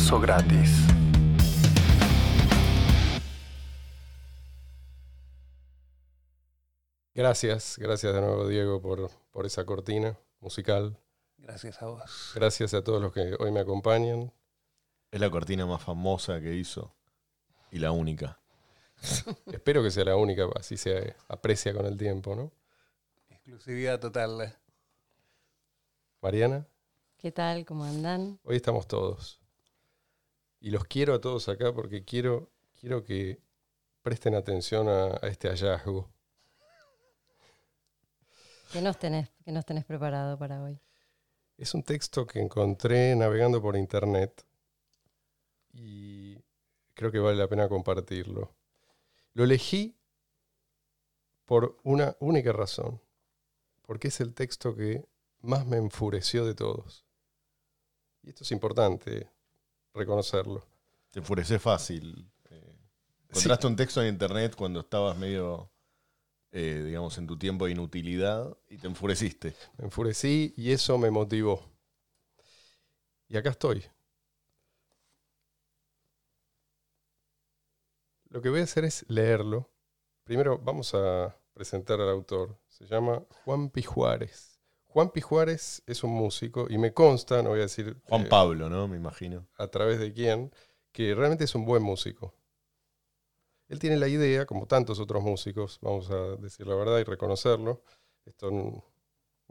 Almuerzo gratis. Gracias, gracias de nuevo Diego por, por esa cortina musical. Gracias a vos. Gracias a todos los que hoy me acompañan. Es la cortina más famosa que hizo y la única. Espero que sea la única, así se aprecia con el tiempo, ¿no? Exclusividad total. Mariana, ¿Qué tal? ¿Cómo andan? hoy estamos todos. Y los quiero a todos acá porque quiero, quiero que presten atención a, a este hallazgo. ¿Qué nos tenés, qué nos tenés preparado para hoy? Es un texto que encontré navegando por internet y creo que vale la pena compartirlo. Lo elegí por una única razón, porque es el texto que más me enfureció de todos. Y esto es importante reconocerlo. Te enfurece fácil. Eh, Sí. encontraste un texto en internet cuando estabas medio, eh, digamos, en tu tiempo de inutilidad y te enfureciste. Me enfurecí y eso me motivó. Y acá estoy. Lo que voy a hacer es leerlo. Primero vamos a presentar al autor. Se llama Juan Juárez. Juan Juárez es un músico y me consta, no voy a decir Juan eh, Pablo, ¿no? Me imagino. a través de quién, que realmente es un buen músico. Él tiene la idea, como tantos otros músicos, vamos a decir la verdad y reconocerlo, esto no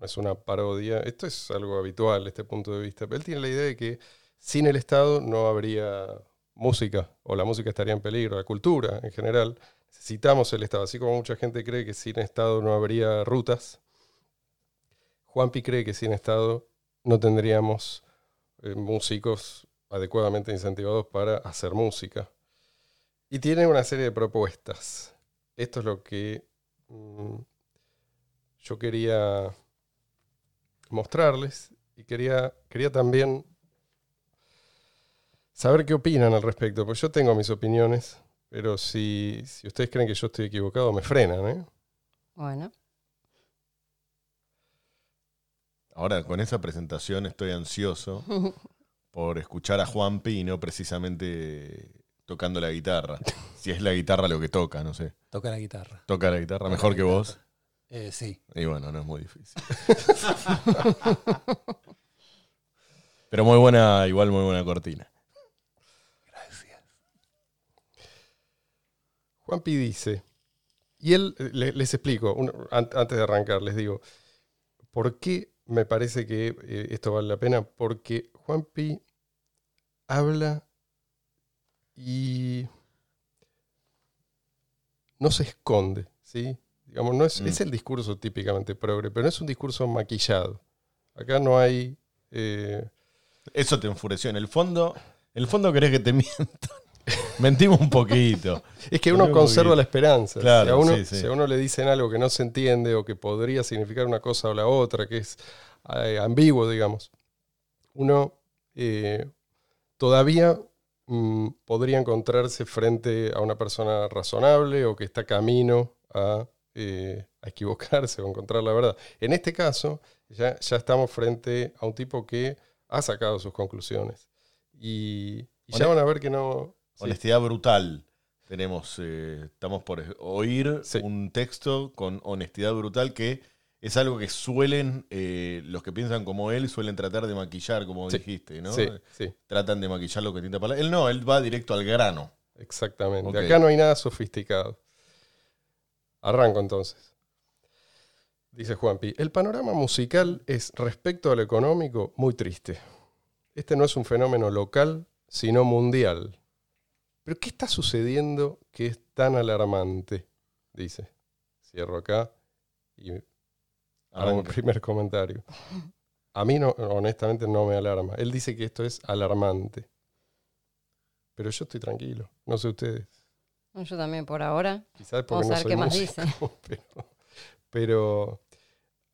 es una parodia, esto es algo habitual, este punto de vista, pero él tiene la idea de que sin el Estado no habría música, o la música estaría en peligro, la cultura en general. Necesitamos el Estado, así como mucha gente cree que sin Estado no habría rutas. Juanpi cree que sin Estado no tendríamos eh, músicos adecuadamente incentivados para hacer música. Y tiene una serie de propuestas. Esto es lo que mm, yo quería mostrarles y quería, quería también saber qué opinan al respecto, porque yo tengo mis opiniones, pero si, si ustedes creen que yo estoy equivocado, me frenan. ¿eh? Bueno, Ahora, con esa presentación estoy ansioso por escuchar a Juanpi y no precisamente tocando la guitarra. Si es la guitarra lo que toca, no sé. Toca la guitarra. ¿Toca la guitarra Toca mejor la que guitarra. vos? Eh, sí. Y bueno, no es muy difícil. Pero muy buena, igual muy buena cortina. Gracias. Juanpi dice, y él, eh, le- les explico, un- an- antes de arrancar, les digo, ¿por qué me parece que eh, esto vale la pena? Porque Juanpi habla y no se esconde, ¿sí? Digamos, no es, Mm. es el discurso típicamente progre, pero no es un discurso maquillado. Acá no hay... eh, Eso te enfureció. En el fondo, en el fondo querés que te mientan. Mentimos un poquito. Es que uno conserva la esperanza. Claro, si, a uno, sí, sí. si a uno le dicen algo que no se entiende o que podría significar una cosa o la otra, que es eh, ambiguo, digamos, uno eh, todavía mm, podría encontrarse frente a una persona razonable o que está camino a, eh, a equivocarse o encontrar la verdad. En este caso, ya, ya estamos frente a un tipo que ha sacado sus conclusiones. Y, y ya van a ver que no... Honestidad brutal. Tenemos, eh, estamos por oír Sí. un texto con honestidad brutal que es algo que suelen, eh, los que piensan como él, suelen tratar de maquillar, como Sí. dijiste, ¿no? Sí, sí. Tratan de maquillar lo que tinta palabra. Él no, él va directo al grano. Exactamente. Acá no hay nada sofisticado. Arranco entonces. Dice Juanpi, el panorama musical es, respecto a lo económico, muy triste. Este no es un fenómeno local, sino mundial. ¿Pero qué está sucediendo que es tan alarmante? Dice. Cierro acá y hago el primer comentario. A mí, no, honestamente, no me alarma. Él dice que esto es alarmante. Pero yo estoy tranquilo. No sé ustedes. yo también por ahora. Quizás porque Vamos no a ver soy qué más músico, Pero, pero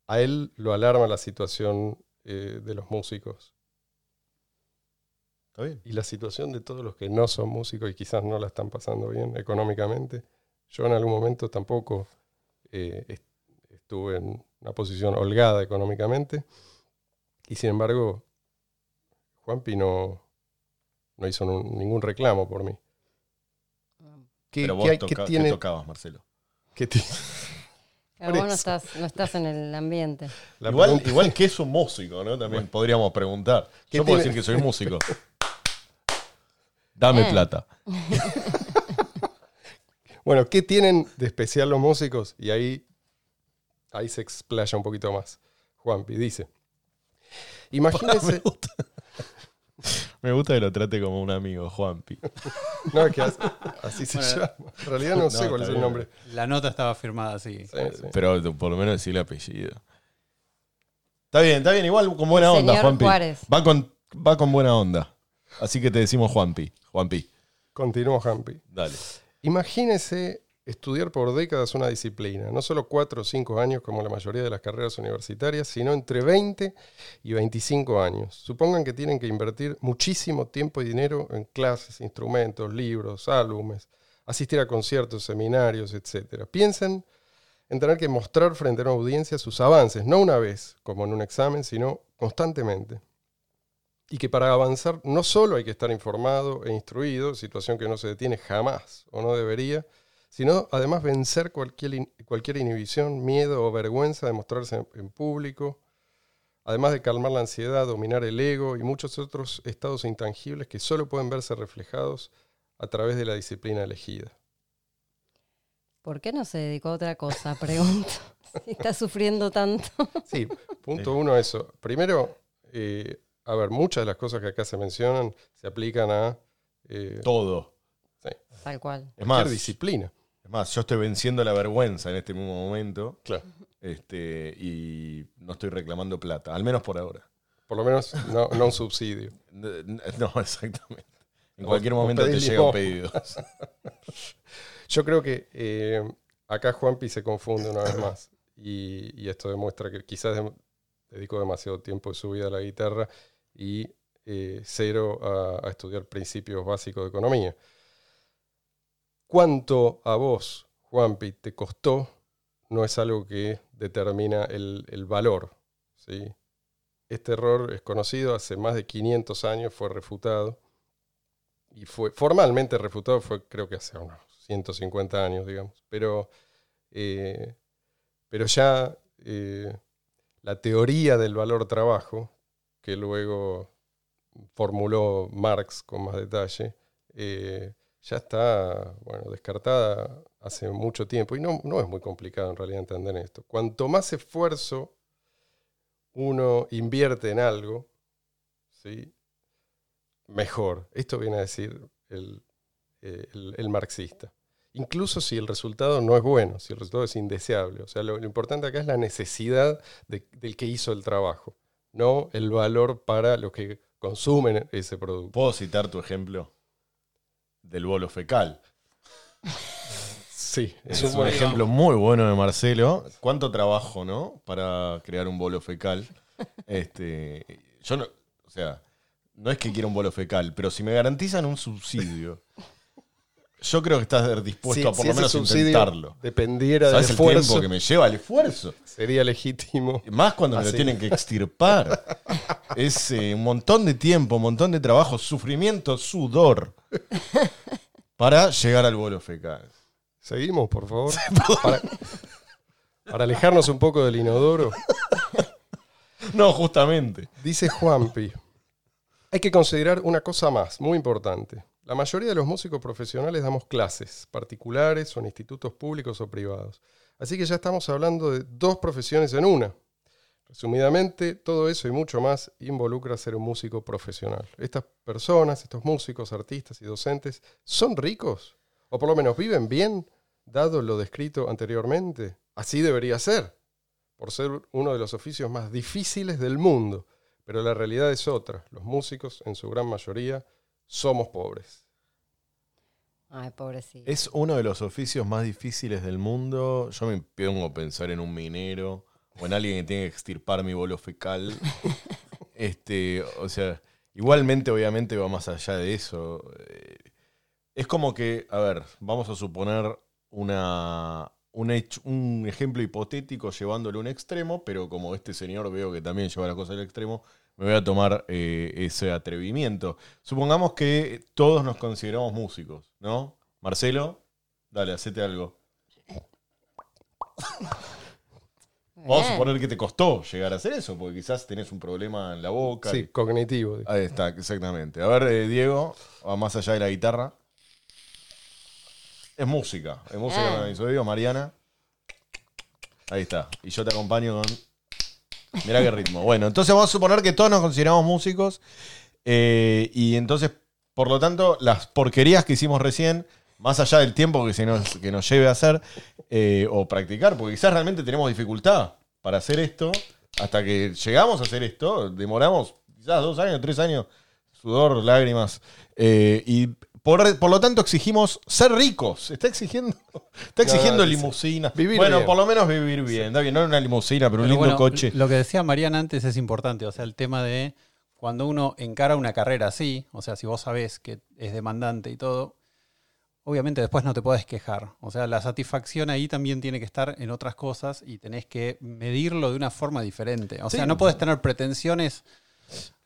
a él lo alarma la situación eh, de los músicos ¿Está bien? y la situación de todos los que no son músicos y quizás no la están pasando bien económicamente. Yo en algún momento tampoco eh, est- estuve en una posición holgada económicamente y sin embargo Juanpi no, no hizo ningún reclamo por mí. ¿Qué, Pero qué vos toca- qué ¿qué tiene? tocabas, Marcelo. qué Claro, Por vos no estás, no estás en el ambiente. igual, pregunta- igual que es un músico, ¿no? También podríamos preguntar. ¿Qué Yo puedo tiene? decir que soy músico. Dame Eh. plata. Bueno, ¿qué tienen de especial los músicos? Y ahí, ahí se explaya un poquito más. Juanpi dice: Imagínense. Me gusta. Me gusta que lo trate como un amigo, Juanpi. No, es que as- así se Bueno, llama. En realidad no, sé cuál es el nombre. La nota estaba firmada así. Sí, sí. Pero por lo menos decirle apellido. Está bien, está bien. Igual con buena onda, Señor Juanpi. Juárez. Va con, va con buena onda. Así que te decimos Juanpi. Juanpi. Continúo, Juanpi. Dale. Imagínese estudiar por décadas una disciplina, no solo cuatro o cinco años como la mayoría de las carreras universitarias, sino entre 20 y 25 años. Supongan que tienen que invertir muchísimo tiempo y dinero en clases, instrumentos, libros, álbumes, asistir a conciertos, seminarios, etc. Piensen en tener que mostrar frente a una audiencia sus avances, no una vez, como en un examen, sino constantemente. Y que para avanzar no solo hay que estar informado e instruido, situación que no se detiene jamás o no debería, sino además vencer cualquier, in- cualquier inhibición, miedo o vergüenza de mostrarse en, en público, además de calmar la ansiedad, dominar el ego y muchos otros estados intangibles que solo pueden verse reflejados a través de la disciplina elegida. ¿Por qué no se dedicó a otra cosa? Pregunto. Si está sufriendo tanto. Sí, punto uno eso. Primero, eh, a ver, muchas de las cosas que acá se mencionan se aplican a eh, Todo. Tal cual. Es cualquier más, disciplina. es más, yo estoy venciendo la vergüenza en este mismo momento. Claro. Este, y no estoy reclamando plata, al menos por ahora. Por lo menos no, no un subsidio. No, exactamente. En O- cualquier momento te llegan pedidos. Yo creo que eh, acá Juanpi se confunde una vez más. Y, y esto demuestra que quizás dem- dedicó demasiado tiempo de su vida a la guitarra y eh, cero a, estudiar principios básicos de economía. ¿Cuánto a vos, Juanpi, te costó? No es algo que determina el, el valor. ¿sí? Este error es conocido, hace más de 500 años fue refutado. Y fue formalmente refutado, fue creo que hace unos 150 años, digamos. Pero, eh, pero ya eh, la teoría del valor trabajo, que luego formuló Marx con más detalle, eh, ya está bueno, descartada hace mucho tiempo. Y no, no es muy complicado en realidad entender esto. Cuanto más esfuerzo uno invierte en algo, ¿sí? mejor. Esto viene a decir el, eh, el- marxista. Incluso si el resultado no es bueno, si el resultado es indeseable. O sea, lo, importante acá es la necesidad de- del que hizo el trabajo, no el valor para los que consumen ese producto. ¿Puedo citar tu ejemplo del bolo fecal? Sí, Es, es un buen ejemplo muy bueno de Marcelo. ¿Cuánto trabajo, no? Para crear un bolo fecal. Este, yo no, o sea, no es que quiera un bolo fecal, pero si me garantizan un subsidio, yo creo que estás dispuesto a por si lo menos intentarlo. Dependiera del ¿Sabes el esfuerzo, tiempo que me lleva el esfuerzo? sería legítimo. Más cuando me lo tienen que extirpar. Es eh, un montón de tiempo, un montón de trabajo, sufrimiento, sudor. Para llegar al bolo fecal. Seguimos, por favor. Para, para alejarnos un poco del inodoro. No, justamente. Dice Juanpi, hay que considerar una cosa más, muy importante. La mayoría de los músicos profesionales damos clases, particulares o en institutos públicos o privados. Así que ya estamos hablando de dos profesiones en una. Resumidamente, todo eso y mucho más involucra ser un músico profesional. Estas personas, estos músicos, artistas y docentes, ¿son ricos? ¿O por lo menos viven bien, dado lo descrito anteriormente? Así debería ser, por ser uno de los oficios más difíciles del mundo. Pero la realidad es otra. Los músicos, en su gran mayoría, somos pobres. Ay, pobrecito. Es uno de los oficios más difíciles del mundo. Yo me pongo a pensar en un minero o en alguien que tiene que extirpar mi bolo fecal. este, o sea, igualmente, obviamente, va más allá de eso. Eh, Es como que, a ver, vamos a suponer una, un, hecho- un ejemplo hipotético llevándolo a un extremo, pero como este señor veo que también lleva la cosa al extremo, me voy a tomar eh, ese atrevimiento. Supongamos que todos nos consideramos músicos, ¿no? Marcelo, dale, hacete algo. Vamos a suponer que te costó llegar a hacer eso, porque quizás tenés un problema en la boca. Sí, cognitivo. Ahí está, exactamente. A ver, eh, Diego, va más allá de la guitarra. Es música, es música con oídos, Mariana. Ahí está. Y yo te acompaño con. Mirá qué ritmo. Bueno, entonces vamos a suponer que todos nos consideramos músicos. eh, y entonces, por lo tanto, las porquerías que hicimos recién, más allá del tiempo que, se nos, que nos lleve a hacer eh, o practicar, porque quizás realmente tenemos dificultad para hacer esto, hasta que llegamos a hacer esto, demoramos quizás dos años, tres años, sudor, lágrimas. eh, y por, por lo tanto exigimos ser ricos. Está exigiendo, está exigiendo No, limusinas. Vivir bueno, bien. por lo menos vivir bien. Está bien, no una limusina, pero un lindo bueno, coche. Lo que decía Mariana antes es importante, o sea, el tema de cuando uno encara una carrera así, o sea, si vos sabés que es demandante y todo, obviamente después no te podés quejar. O sea, la satisfacción ahí también tiene que estar en otras cosas y tenés que medirlo de una forma diferente. O Sí. sea, no podés tener pretensiones.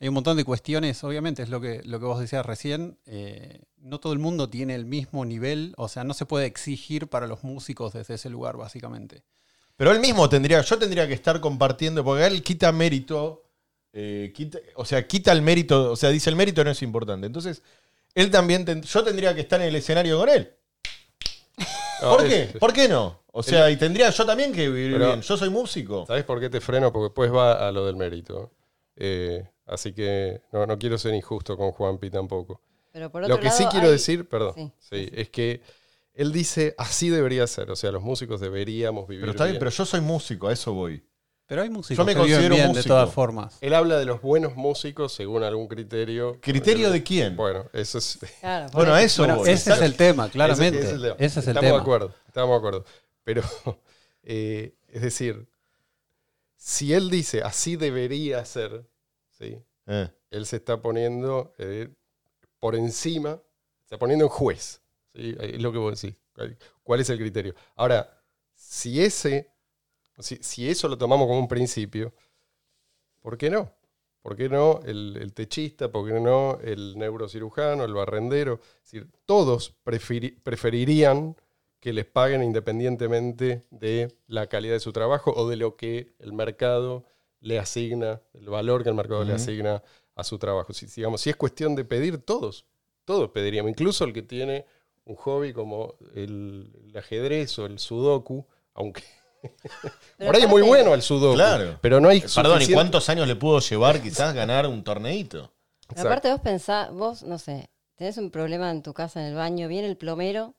Hay un montón de cuestiones, obviamente, es lo que, lo que vos decías recién. eh, no todo el mundo tiene el mismo nivel, o sea, no se puede exigir para los músicos desde ese lugar, básicamente. Pero él mismo tendría, yo tendría que estar compartiendo, porque él quita mérito, eh, quita- o sea, quita el mérito, o sea, dice el mérito no es importante. Entonces, él también, ten- yo tendría que estar en el escenario con él. No, ¿Por es- qué? ¿Por qué no? O sea, y tendría yo también que vivir Pero- bien. Yo soy músico. ¿Sabes por qué te freno? Porque después va a lo del mérito. Eh, así que no, no quiero ser injusto con Juanpi tampoco. Pero por otro Lo que sí quiero hay- decir, perdón, Sí, sí, es que él dice así debería ser. O sea, los músicos deberíamos vivir Pero está bien, bien. pero yo soy músico, a eso voy. Pero hay músicos Yo me que viven considero bien de músico. todas formas. Él habla de los buenos músicos según algún criterio. ¿Criterio de quién? Bueno, eso es... Claro, Bueno, eso. eso Bueno, voy. ese es el tema, claramente. Ese- ese es el tema. Ese es el estamos tema. de acuerdo, estamos de acuerdo. Pero, eh, es decir, si él dice así debería ser, ¿sí? Eh, él se está poniendo eh, por encima, se está poniendo en juez. ¿sí? Es lo que vos decís. ¿Cuál es el criterio? Ahora, si ese, si, si eso lo tomamos como un principio, ¿por qué no? ¿Por qué no el, el techista? ¿Por qué no el neurocirujano, el barrendero? Es decir, todos preferi- preferirían que les paguen independientemente de la calidad de su trabajo o de lo que el mercado le asigna, el valor que el mercado le asigna a su trabajo. Si, digamos, si es cuestión de pedir, todos, todos pediríamos, incluso el que tiene un hobby como el, el ajedrez o el sudoku, aunque por ahí es muy bueno el sudoku, Claro. pero no hay Perdón, ¿y cuántos años le pudo llevar quizás ganar un torneito? Exacto. aparte vos pensás, vos, no sé, tenés un problema en tu casa en el baño, viene el plomero,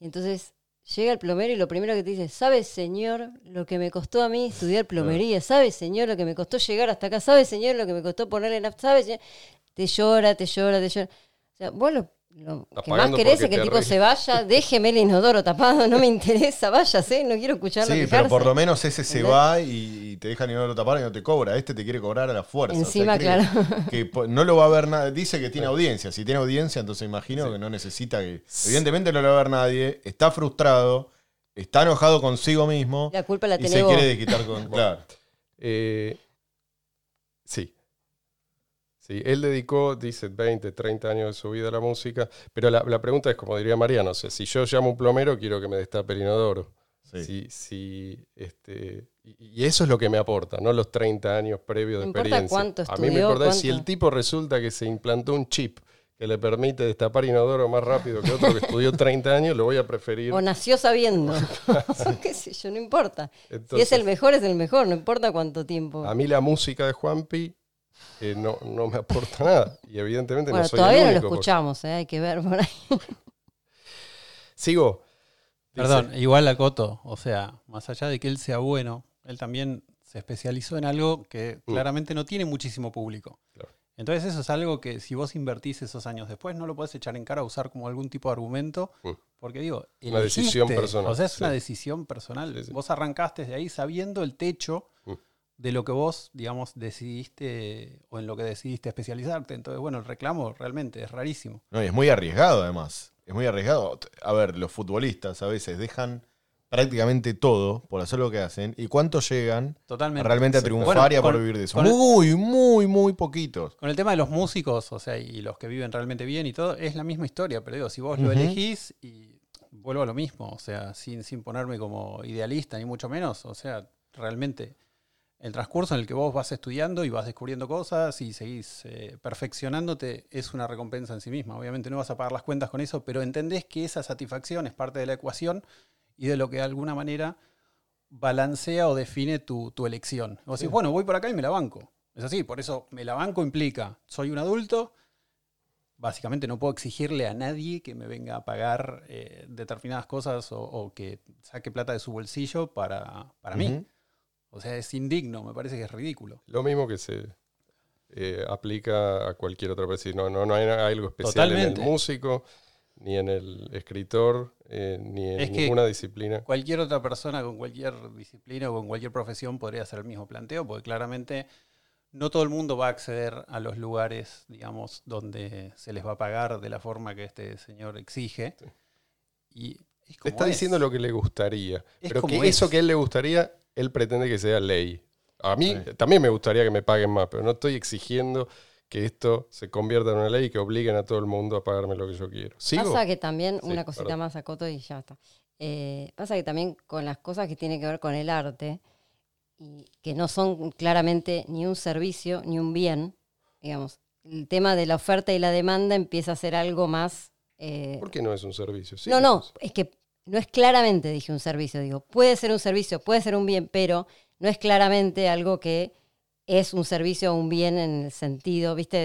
y entonces llega el plomero y lo primero que te dice, ¿sabe señor lo que me costó a mí estudiar plomería? ¿Sabe señor lo que me costó llegar hasta acá? ¿Sabe señor lo que me costó ponerle nafta? ¿Sabe señor? Te llora, te llora, te llora. O sea, vos lo, lo que más querés es que el tipo se vaya, déjeme el inodoro tapado, no me interesa, váyase, no quiero escucharlo Sí, quejarse. pero por lo menos ese se ¿Entendés? va y, y te deja ni no lo tapar y no te cobra. Este te quiere cobrar a la fuerza. Encima, claro. Que no lo va a ver nadie. Dice que tiene audiencia. Si tiene audiencia, entonces imagino que no necesita que. Evidentemente no lo va a ver nadie. Está frustrado. Está enojado consigo mismo. La culpa la y tenés se vos. quiere desquitar con. Claro. Eh, sí. Sí, él dedicó, dice, 20, 30 años de su vida a la música, pero la, la pregunta es, como diría Mariano, o sea, si yo llamo a un plomero, quiero que me destape el inodoro. Sí. Si, si, este, y, eso es lo que me aporta, no los 30 años previos de No importa experiencia. cuánto a mí me estudió, importa si el tipo resulta que se implantó un chip que le permite destapar inodoro más rápido que otro que estudió 30 años, lo voy a preferir. O nació sabiendo. Qué sé yo, no importa. si es el mejor, es el mejor, no importa cuánto tiempo. A mí la música de Juanpi eh, no, no me aporta nada. Y evidentemente bueno, no soy todavía el no lo porque- escuchamos, ¿eh? hay que ver por ahí. Sigo. Dice, Perdón, igual a Coto, o sea, más allá de que él sea bueno, él también se especializó en algo que Mm. claramente no tiene muchísimo público. Claro. Entonces eso es algo que si vos invertís esos años después no lo podés echar en cara a usar como algún tipo de argumento, Mm. porque digo, Una decisión personal, O sea, es sí. una decisión personal. Sí, sí. Vos arrancaste de ahí sabiendo el techo Mm. De lo que vos, digamos, decidiste o en lo que decidiste especializarte. Entonces, bueno, el reclamo realmente es rarísimo. No, y es muy arriesgado además. Es muy arriesgado. A ver, los futbolistas a veces dejan prácticamente todo por hacer lo que hacen y cuántos llegan Totalmente. realmente a triunfar Bueno, y a por vivir de eso. el- Muy, muy, muy poquitos. Con el tema de los músicos, o sea, y los que viven realmente bien y todo, es la misma historia, pero digo, si vos lo elegís y vuelvo a lo mismo, o sea, sin, sin ponerme como idealista ni mucho menos, o sea, realmente el transcurso en el que vos vas estudiando y vas descubriendo cosas y seguís eh, perfeccionándote es una recompensa en sí misma. Obviamente no vas a pagar las cuentas con eso, pero entendés que esa satisfacción es parte de la ecuación y de lo que de alguna manera balancea o define tu, tu elección. Vos decís, bueno, voy por acá y me la banco. Es así, por eso me la banco implica, soy un adulto, básicamente no puedo exigirle a nadie que me venga a pagar eh, determinadas cosas o, o que saque plata de su bolsillo para, para mí. O sea, es indigno, me parece que es ridículo. Lo mismo que se eh, aplica a cualquier otra persona. No, no, no hay algo especial en el músico, ni en el escritor, eh, ni en Es ninguna disciplina. Cualquier otra persona con cualquier disciplina o con cualquier profesión podría hacer el mismo planteo, porque claramente no todo el mundo va a acceder a los lugares, digamos, donde se les va a pagar de la forma que este señor exige. Sí. Y es Te como está es. diciendo lo que le gustaría. Es pero que es. eso que a él le gustaría, él pretende que sea ley. A mí Sí. también me gustaría que me paguen más, pero no estoy exigiendo que esto se convierta en una ley y que obliguen a todo el mundo a pagarme lo que yo quiero. ¿Sigo? Pasa que también, Sí, una cosita perdón. más a Coto y ya está. Eh, pasa que también con las cosas que tienen que ver con el arte, y que no son claramente ni un servicio ni un bien, digamos, el tema de la oferta y la demanda empieza a ser algo más... eh, ¿Por qué no es un servicio? Sí, no, no, es que no es claramente, dije, un servicio, digo, puede ser un servicio, puede ser un bien, pero no es claramente algo que es un servicio o un bien en el sentido, viste,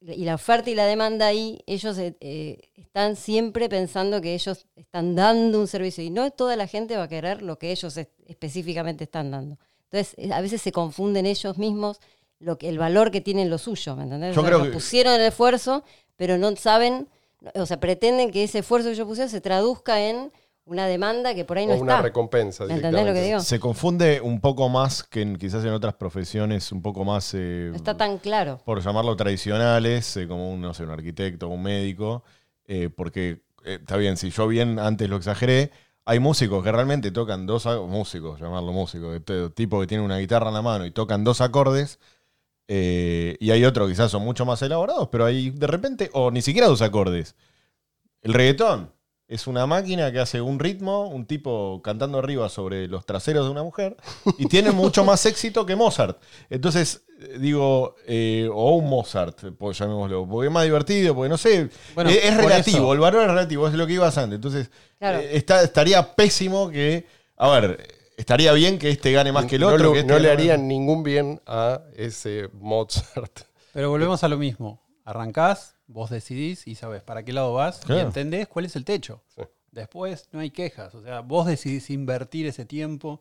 de- y la oferta y la demanda ahí, ellos eh, eh, están siempre pensando que ellos están dando un servicio y no toda la gente va a querer lo que ellos es- específicamente están dando. Entonces, eh, a veces se confunden ellos mismos lo que, el valor que tienen lo suyo, ¿me entendés? Yo O sea, creo que- pusieron el esfuerzo, pero no saben, o sea, pretenden que ese esfuerzo que ellos pusieron se traduzca en una demanda que por ahí no o una está. recompensa. ¿Me entendés lo que directamente. digo? Se confunde un poco más que en- quizás en otras profesiones, un poco más, eh, No está tan claro. por llamarlo tradicionales, eh, como un, no sé, un arquitecto, un médico, eh, porque eh, está bien, si yo bien antes lo exageré, hay músicos que realmente tocan dos, músicos, llamarlo músico, de t- tipo que tiene una guitarra en la mano y tocan dos acordes, eh, y hay otros que quizás son mucho más elaborados, pero hay de repente, o ni siquiera dos acordes. El reggaetón es una máquina que hace un ritmo, un tipo cantando arriba sobre los traseros de una mujer, y tiene mucho más éxito que Mozart. Entonces, eh, digo, eh, o un Mozart, pues llamémoslo, porque es más divertido, porque no sé, Bueno, es, relativo, eso- el valor es relativo, es lo que ibas antes. Entonces, Claro. eh, está, estaría pésimo que, a ver, estaría bien que este gane más que el no, otro. lo- que este no le más- harían ningún bien a ese Mozart. Pero volvemos a lo mismo. Arrancás, vos decidís y sabes para qué lado vas y entendés cuál es el techo. Sí. Después no hay quejas. O sea, vos decidís invertir ese tiempo,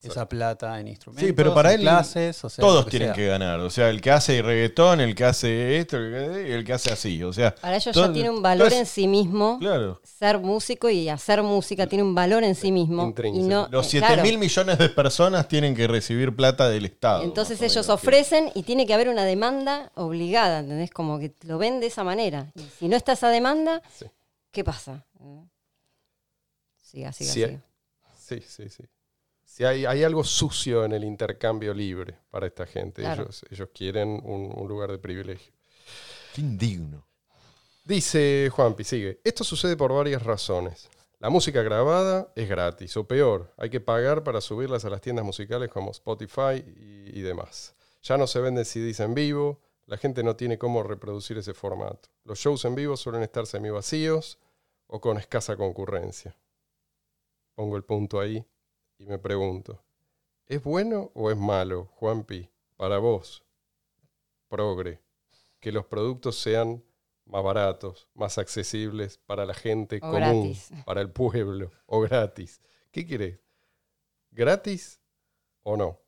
esa plata en instrumentos, Sí, pero para en él clases, o sea, Todos que tienen sea. que ganar. O sea, el que hace reggaetón, el que hace esto, el que, el que hace así. O sea, Para ellos todo- ya tiene un valor en sí mismo. Claro. Ser músico y hacer música tiene un valor en sí mismo. Y Intrínseco. no, Los eh, 7 claro. mil millones de personas tienen que recibir plata del Estado. Entonces ellos menos. ofrecen y tiene que haber una demanda obligada, ¿entendés? Como que lo ven de esa manera. Y si no está esa demanda, Sí. ¿qué pasa? Siga, siga, Sí, siga. Sí, sí, sí. Si hay, hay algo sucio en el intercambio libre para esta gente. Claro. Ellos, ellos quieren un, un lugar de privilegio. Qué indigno. Dice Juanpi, sigue. Esto sucede por varias razones. La música grabada es gratis, o peor, hay que pagar para subirlas a las tiendas musicales como Spotify y, y demás. Ya no se venden CDs en vivo, la gente no tiene cómo reproducir ese formato. Los shows en vivo suelen estar semivacíos o con escasa concurrencia. Pongo el punto ahí y me pregunto, ¿es bueno o es malo, Juanpi, para vos, progre, que los productos sean más baratos, más accesibles para la gente O común, gratis. para el pueblo, o gratis. ¿Qué querés? ¿Gratis o no?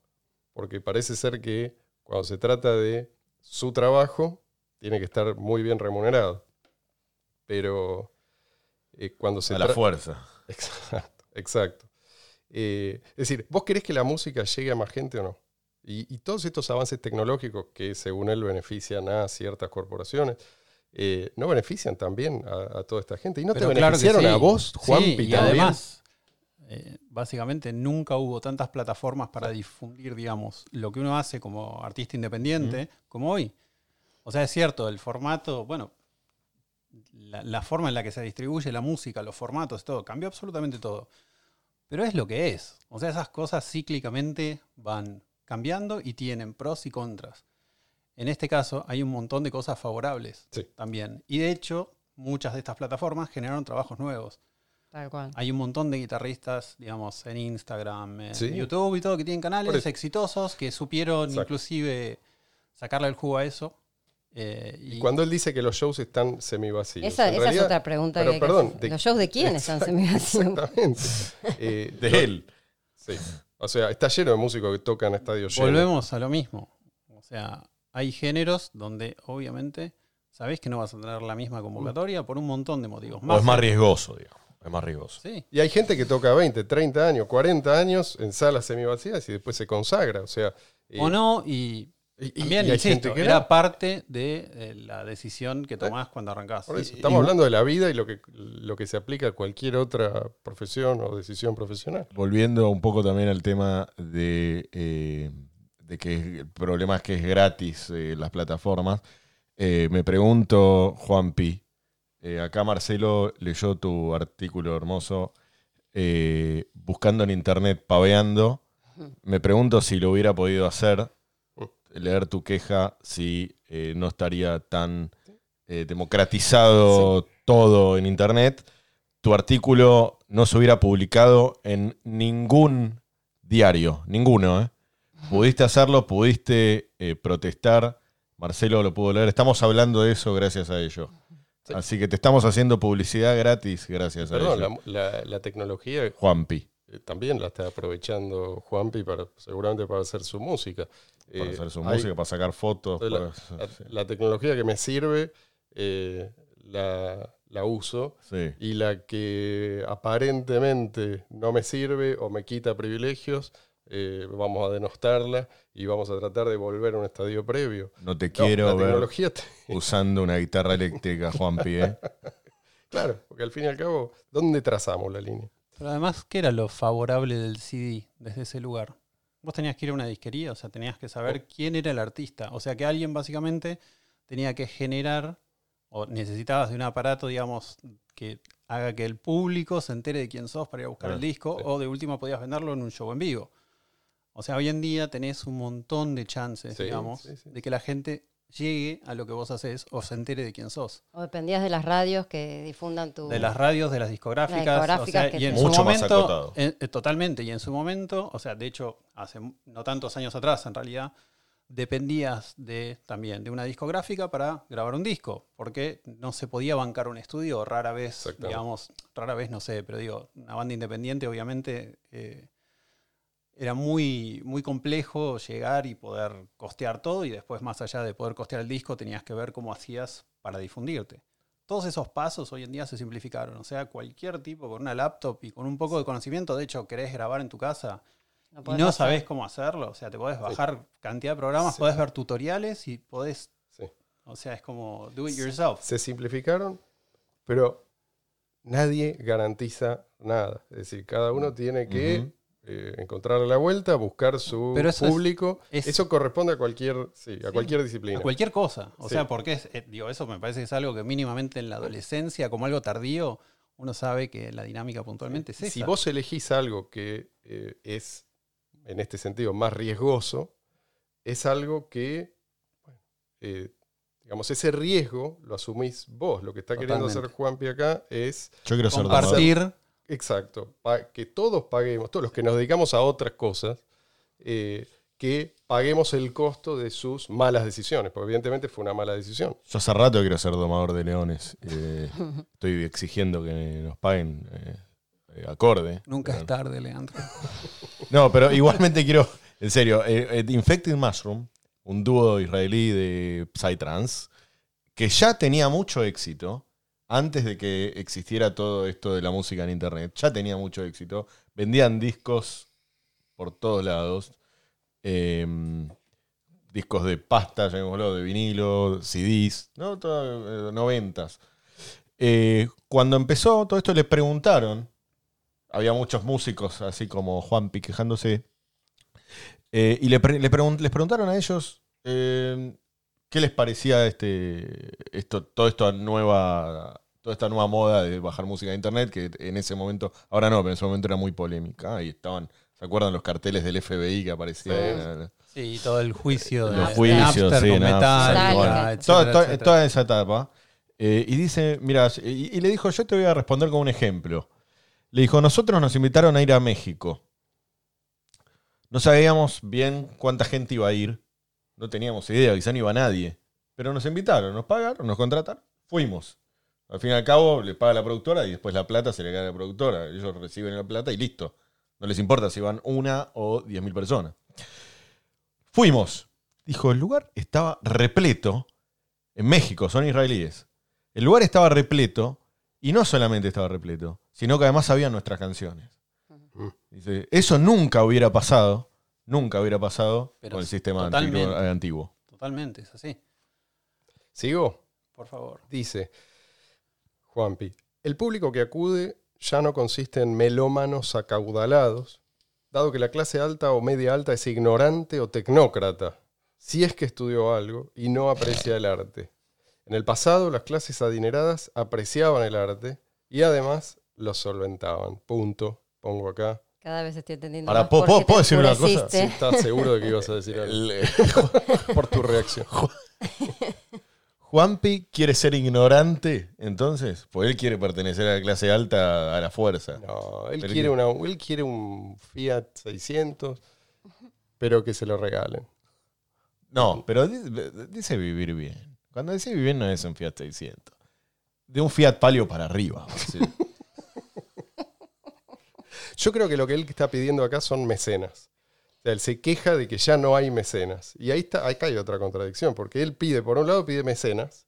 Porque parece ser que cuando se trata de su trabajo, tiene que estar muy bien remunerado. Pero eh, cuando se A la fuerza. Exacto, exacto. Eh, es decir, ¿vos querés que la música llegue a más gente o no? Y, y todos estos avances tecnológicos que según él benefician a ciertas corporaciones, eh, ¿no benefician también a, a toda esta gente? ¿Y no Pero te claro beneficiaron sí. a vos, Sí, Juanpi, y además, eh, básicamente nunca hubo tantas plataformas para difundir, digamos, lo que uno hace como artista independiente como hoy. O sea, es cierto, el formato, bueno, la, la forma en la que se distribuye la música, los formatos, todo, cambió absolutamente todo. Pero es lo que es. O sea, esas cosas cíclicamente van cambiando y tienen pros y contras. En este caso hay un montón de cosas favorables Sí. también. Y de hecho, muchas de estas plataformas generaron trabajos nuevos. Tal cual. Hay un montón de guitarristas, digamos, en Instagram, en Sí. YouTube y todo, que tienen canales exitosos que supieron Exacto. inclusive sacarle el jugo a eso. Eh, y Y cuando él dice que los shows están semivacíos. Esa, en esa realidad- es otra pregunta pero que perdón, de- ¿Los shows de quién están semivacíos? Exactamente. Eh, De él. Sí. O sea, está lleno de músicos que tocan estadios llenos. volvemos a lo mismo. O sea, hay géneros donde obviamente sabés que no vas a tener la misma convocatoria por un montón de motivos. O es más riesgoso, digamos. Es más riesgoso. Sí, Y hay gente que toca 20, 30 años, 40 años en salas semivacías y después se consagra. O sea. eh, o no, y y- también, y hay insisto, gente que era no. parte de eh, la decisión que tomás cuando arrancás. Por eso, estamos y- hablando de la vida y lo que, lo que se aplica a cualquier otra profesión o decisión profesional. Volviendo un poco también al tema de, eh, de que el problema es que es gratis eh, las plataformas. eh, me pregunto, Juan Pi, eh, acá Marcelo leyó tu artículo hermoso eh, buscando en internet, paveando. Me pregunto si lo hubiera podido hacer, leer tu queja, si eh, no estaría tan eh, democratizado todo en internet tu artículo no se hubiera publicado en ningún diario, ninguno. ¿eh? Pudiste hacerlo, pudiste protestar, Marcelo lo pudo leer, estamos hablando de eso gracias a ello. Sí. Así que te estamos haciendo publicidad gratis gracias a Perdón, ello. la, la- la tecnología Juanpi, también la está aprovechando Juanpi para, seguramente para hacer su música. Para Eh, hacer su hay- música, para sacar fotos. la, para- la- la tecnología que me sirve eh, la, la uso sí. y la que aparentemente no me sirve o me quita privilegios, eh, vamos a denostarla y vamos a tratar de volver a un estadio previo. No te No, quiero la ver tecnología, te- usando una guitarra eléctrica, Juanpi. ¿eh? claro, porque al fin y al cabo, ¿dónde trazamos la línea? Pero además, ¿qué era lo favorable del CD desde ese lugar? Vos tenías que ir a una disquería, o sea, tenías que saber quién era el artista. O sea, que alguien básicamente tenía que generar, o necesitabas de un aparato, digamos, que haga que el público se entere de quién sos para ir a buscar Ah, el disco, sí. o de último podías venderlo en un show en vivo. O sea, hoy en día tenés un montón de chances, Sí, digamos, sí. de que la gente llegue a lo que vos haces o se entere de quién sos. O dependías de las radios que difundan tu... De las radios, de las discográficas. Las discográficas o sea, que y en su Mucho más momento, acotado. eh, eh, totalmente. Y en su momento, o sea, de hecho, hace no tantos años atrás, en realidad, dependías de también de una discográfica para grabar un disco. Porque no se podía bancar un estudio, rara vez, digamos, rara vez, no sé, pero digo, una banda independiente, obviamente. eh, era muy, muy complejo llegar y poder costear todo y después más allá de poder costear el disco tenías que ver cómo hacías para difundirte. Todos esos pasos hoy en día se simplificaron. O sea, cualquier tipo con una laptop y con un poco de conocimiento, de hecho, querés grabar en tu casa no y no hacer. sabés cómo hacerlo. O sea, te podés bajar cantidad de programas, Sí. podés ver tutoriales y podés. Sí. O sea, es como do it yourself. Se simplificaron, pero nadie garantiza nada. Es decir, cada uno tiene que. Eh, encontrar la vuelta, buscar su Pero eso es- público. es- eso corresponde a cualquier, sí, a Sí. cualquier disciplina. A cualquier cosa. O Sí. sea, porque es, eh, digo, eso me parece que es algo que mínimamente en la adolescencia, como algo tardío, uno sabe que la dinámica puntualmente es esa. Si vos elegís algo que eh, es, en este sentido, más riesgoso, es algo que, bueno, eh, digamos, ese riesgo lo asumís vos. Lo que está queriendo hacer. Juanpi acá es, Yo quiero ser compartir exacto, que todos paguemos, todos los que nos dedicamos a otras cosas, eh, que paguemos el costo de sus malas decisiones, porque evidentemente fue una mala decisión. Yo hace rato quiero ser domador de leones. eh, estoy exigiendo que nos paguen eh, acorde. Nunca es tarde, Leandro. No, pero igualmente quiero, en serio, eh, eh, Infected Mushroom, un dúo israelí de Psytrance, que ya tenía mucho éxito antes de que existiera todo esto de la música en internet, ya tenía mucho éxito, vendían discos por todos lados, eh, discos de pasta, llamémoslo, de vinilo, CDs, ¿no? Eh, noventas. Eh, cuando empezó todo esto le preguntaron había muchos músicos, así como Juanpi quejándose. Eh, y les preguntaron a ellos eh, qué les parecía este, esto, todo esta nueva, toda esta nueva moda de bajar música de internet, que en ese momento, ahora no, pero en ese momento era muy polémica. Y estaban, ¿se acuerdan los carteles del FBI que aparecían? Sí, todo el juicio de Los juicios, sí, con Napster, Metallica, Metallica. etcétera, toda, toda- etcétera. toda esa etapa. Eh, y dice, mira, y, y le dijo, yo te voy a responder con un ejemplo. Le dijo, nosotros nos invitaron a ir a México. No sabíamos bien cuánta gente iba a ir. No teníamos idea, quizá no iba nadie. Pero nos invitaron, nos pagaron, nos contrataron. Fuimos. Al fin y al cabo, le paga la productora y después la plata se le cae a la productora. Ellos reciben la plata y listo. No les importa si van una o diez mil personas. Fuimos. Dijo, el lugar estaba repleto. En México, son israelíes. El lugar estaba repleto. Y no solamente estaba repleto, sino que además había nuestras canciones. Dice, eso nunca hubiera pasado. Nunca hubiera pasado Pero con el sistema totalmente. antiguo, eh, antiguo. Totalmente, es así. ¿Sigo? Por favor. Dice Juanpi, el público que acude ya no consiste en melómanos acaudalados, dado que la clase alta o media alta es ignorante o tecnócrata, si es que estudió algo y no aprecia el arte. En el pasado las clases adineradas apreciaban el arte y además lo solventaban. Punto. Pongo acá. Cada vez estoy entendiendo. Ahora, más ¿puedo- por qué puedo te decir una cosa? Si estás seguro de que ibas a decir algo. Eh, Por tu reacción. Juanpi quiere ser ignorante, entonces, pues él quiere pertenecer a la clase alta a la fuerza. No, él Pero quiere, una, él quiere un Fiat 600, pero que se lo regalen. No, pero di- dice vivir bien. Cuando dice vivir bien no es un Fiat 600. De un Fiat Palio para arriba. Yo creo que lo que él está pidiendo acá son mecenas. O sea, él se queja de que ya no hay mecenas. Y ahí está, acá hay otra contradicción, porque él pide, por un lado, pide mecenas,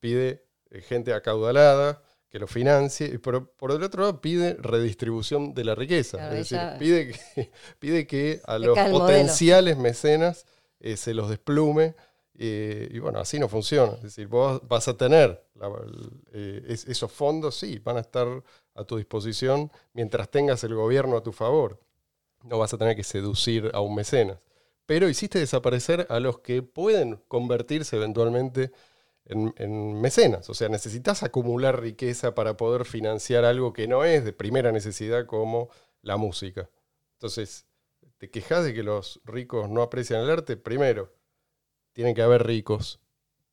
pide eh, gente acaudalada que lo financie, y por, el otro lado pide redistribución de la riqueza. Claro, es decir, pide que, pide que a los modelo. potenciales mecenas eh, se los desplume. eh, y bueno, así no funciona. Es decir, vos vas a tener la- el- eh, es- esos fondos, sí, van a estar a tu disposición mientras tengas el gobierno a tu favor. No vas a tener que seducir a un mecenas. Pero hiciste desaparecer a los que pueden convertirse eventualmente en, en mecenas. O sea, necesitas acumular riqueza para poder financiar algo que no es de primera necesidad como la música. Entonces, te quejas de que los ricos no aprecian el arte. Primero, tienen que haber ricos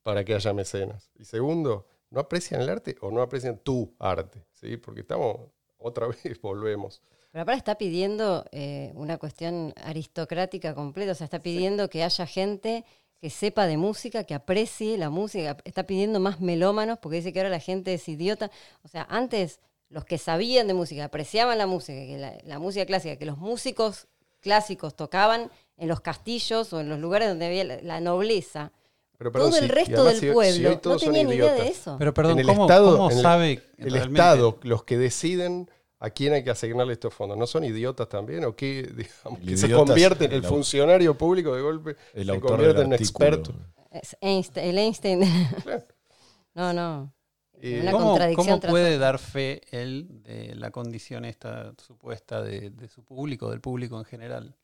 para que haya mecenas. Y segundo, no aprecian el arte o no aprecian tu arte. ¿sí? Porque estamos, otra vez volvemos. Pero aparte está pidiendo eh, una cuestión aristocrática completa, o sea, está pidiendo que haya gente que sepa de música, que aprecie la música, está pidiendo más melómanos, porque dice que ahora la gente es idiota. O sea, antes los que sabían de música, apreciaban la música, que la, la música clásica, que los músicos clásicos tocaban en los castillos o en los lugares donde había la, la nobleza. Pero, perdón, Todo el resto del si- pueblo no tenía ni idea de eso. Pero perdón, En el ¿cómo, Estado- cómo en el- sabe El realmente? Estado, los que deciden a quién hay que asignarle estos fondos, ¿no son idiotas también? ¿O qué, digamos, que se convierten, el el funcionario público de golpe El se convierte en artículo. experto? Es Einstein- el Einstein. Claro. no, no. Eh, Una ¿Cómo, contradicción cómo puede dar fe él de la condición esta supuesta de, de su público, del público en general?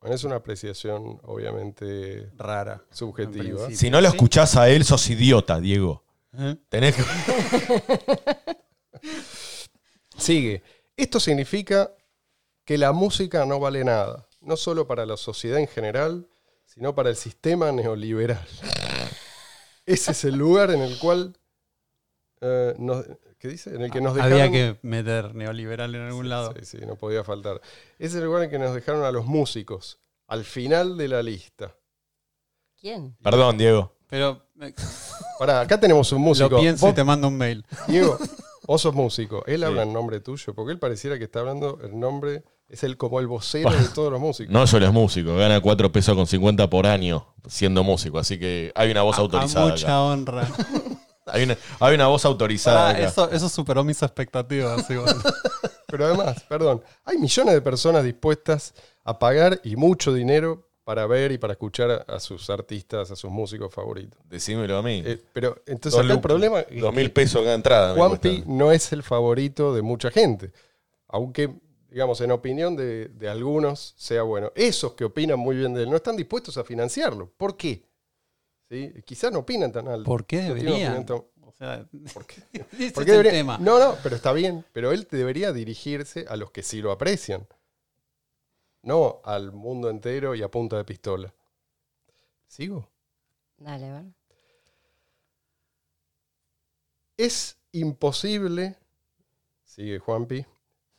bueno, es una apreciación, obviamente, Rara. subjetiva. Si no lo escuchás a él, sos idiota, Diego. ¿Eh? Tenés que... Sigue. Esto significa que la música no vale nada, no solo para la sociedad en general, sino para el sistema neoliberal. Ese es el lugar en el cual eh, nos, ¿qué dice? En el que nos dejaron, Había que meter neoliberal en algún lado. Sí, sí, no podía faltar. Ese es el lugar en que nos dejaron a los músicos, al final de la lista. ¿Quién? Perdón, Diego. Pero eh, Pará, acá tenemos un músico. lo pienso Vos, y te mando un mail. Diego, vos sos músico. Él Sí. habla en nombre tuyo, porque él pareciera que está hablando el nombre, es el como el vocero de todos los músicos. No solo es músico, gana 4 pesos con 50 por año siendo músico, así que hay una voz A- autorizada. A mucha acá. honra. Hay, una, hay una voz autorizada. Acá. eso, eso superó mis expectativas. igual. Pero además, perdón, hay millones de personas dispuestas a pagar y mucho dinero para ver y para escuchar a, sus artistas, a sus músicos favoritos. Decímelo a mí. Eh, pero entonces Dos acá el problema es Dos mil que pesos cada entrada. Juanpi no es el favorito de mucha gente. aunque, digamos, en opinión de, de algunos sea bueno, esos que opinan muy bien de él no están dispuestos a financiarlo. ¿Por qué? ¿Sí? Quizás no opinan tan alto. ¿Por qué deberían? O sea, ¿Por qué? ¿Por qué debería- tema. No, no, pero está bien. Pero él debería dirigirse a los que sí lo aprecian. No al mundo entero y a punta de pistola. ¿Sigo? Dale, a ver. Es imposible, sigue Juanpi,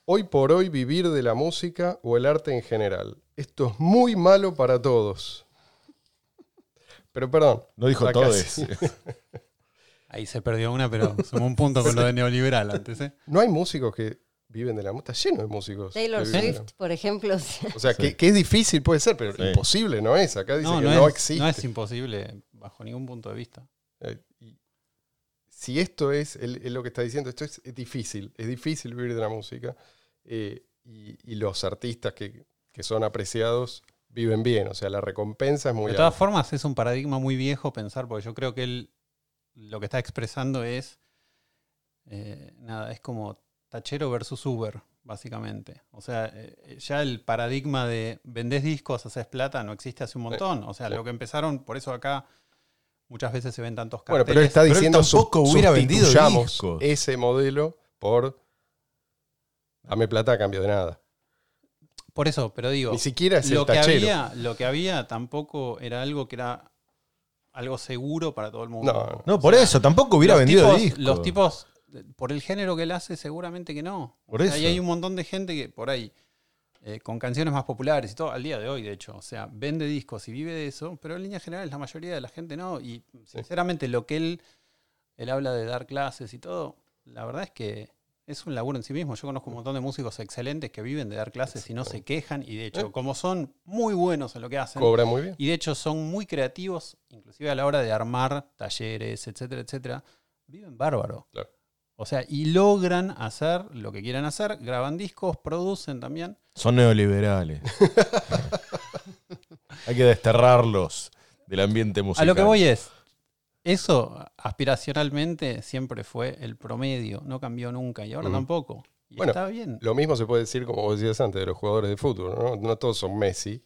hoy por hoy vivir de la música o el arte en general. Esto es muy malo para todos. Pero perdón. No dijo acá todo sí. eso. Ahí se perdió una, pero sumó un punto con lo de neoliberal antes. ¿eh? No hay músicos que viven de la música. Está lleno de músicos. Taylor la- Swift, por ejemplo. O sea, Sí. que, que es difícil puede ser, pero Sí. imposible no es. Acá dice No, que no, no, es, existe. no es imposible bajo ningún punto de vista. Eh, y si esto es, él- él lo que está diciendo, esto es, es difícil, es difícil vivir de la música. eh, y, y los artistas que, que son apreciados viven bien, o sea, la recompensa es muy de todas alta. formas, es un paradigma muy viejo pensar, porque yo creo que él lo que está expresando es. eh, nada, es como tachero versus Uber, básicamente. O sea, eh, ya el paradigma de vendés discos, haces plata, no existe hace un montón. O sea, sí. lo que empezaron, por eso acá muchas veces se ven tantos Bueno, carteles. pero él está diciendo tampoco hubiera vendido discos. ese modelo por dame plata a cambio de nada. Por eso, pero digo, Ni siquiera es lo el que, tachero. había, lo que había tampoco era algo que era algo seguro para todo el mundo. No, por eso, tampoco hubiera vendido tipos, discos. Los tipos, por el género que él hace, seguramente que no. Por O sea, eso. y hay un montón de gente que por ahí, eh, con canciones más populares y todo, al día de hoy, de hecho, o sea, vende discos y vive de eso, pero en líneas generales la mayoría de la gente no. Y sinceramente lo que él, él habla de dar clases y todo, la verdad es que es un laburo en sí mismo. Yo conozco un montón de músicos excelentes que viven de dar clases y no se quejan. Y de hecho, Eh. como son muy buenos en lo que hacen, Cobra muy bien. y de hecho son muy creativos, inclusive a la hora de armar talleres, etcétera, etcétera. Viven bárbaro. Claro. O sea, y logran hacer lo que quieran hacer, graban discos, producen también. Son neoliberales. Hay que desterrarlos del ambiente musical. A lo que voy es, eso aspiracionalmente siempre fue el promedio, no cambió nunca y ahora tampoco. Y Bueno, está bien. Lo mismo se puede decir, como vos decías antes, de los jugadores de fútbol. No, no todos son Messi.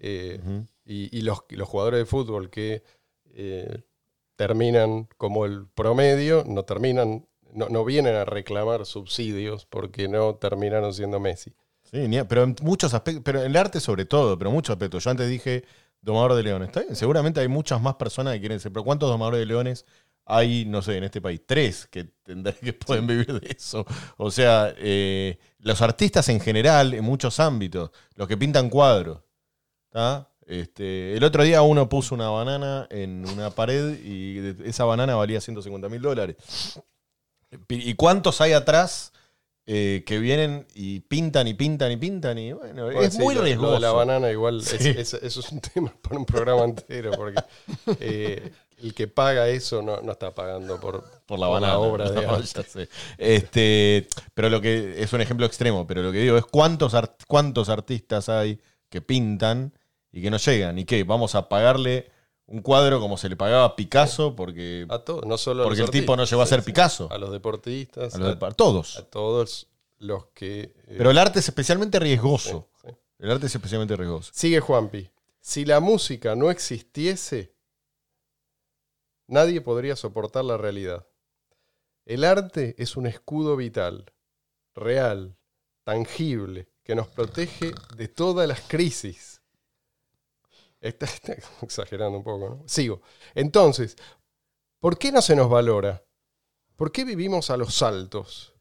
eh, Ujú. y, y los, y los jugadores de fútbol que eh, terminan como el promedio, no terminan, no, no vienen a reclamar subsidios porque no terminaron siendo Messi. Sí, pero en muchos aspectos, pero en el arte sobre todo, pero en muchos aspectos. Yo antes dije domador de leones. Está bien, seguramente hay muchas más personas que quieren ser, pero ¿cuántos domadores de leones hay, no sé, en este país? Tres que tendrán que pueden vivir de eso. O sea, eh, los artistas en general, en muchos ámbitos, los que pintan cuadros. ¿tá? Este, el otro día uno puso una banana en una pared y esa banana valía 150 mil dólares. ¿Y cuántos hay atrás eh, que vienen y pintan y pintan y pintan? Y bueno, Bueno, es sí, muy lo- lo riesgoso. de la banana igual, es- Sí. es- eso es un tema para un programa entero, porque eh, el que paga eso no, no está pagando por, por la por banana. obra de No, arte. ya sé. Este, pero lo que es un ejemplo extremo, pero lo que digo es cuántos, art- cuántos artistas hay que pintan y que no llegan. ¿Y qué? Vamos a pagarle un cuadro como se le pagaba a Picasso porque, A no solo a porque el tipo no llegó a ser sí. Picasso. A los deportistas, A los de- a todos. a todos los que... eh, Pero el arte es especialmente sí, riesgoso. sí. El arte es especialmente riesgoso. Sigue Juanpi. Si la música no existiese, nadie podría soportar la realidad. El arte es un escudo vital, real, tangible, que nos protege de todas las crisis. Está, está exagerando un poco, ¿no? Sigo. Entonces, ¿por qué no se nos valora? ¿Por qué vivimos a los saltos?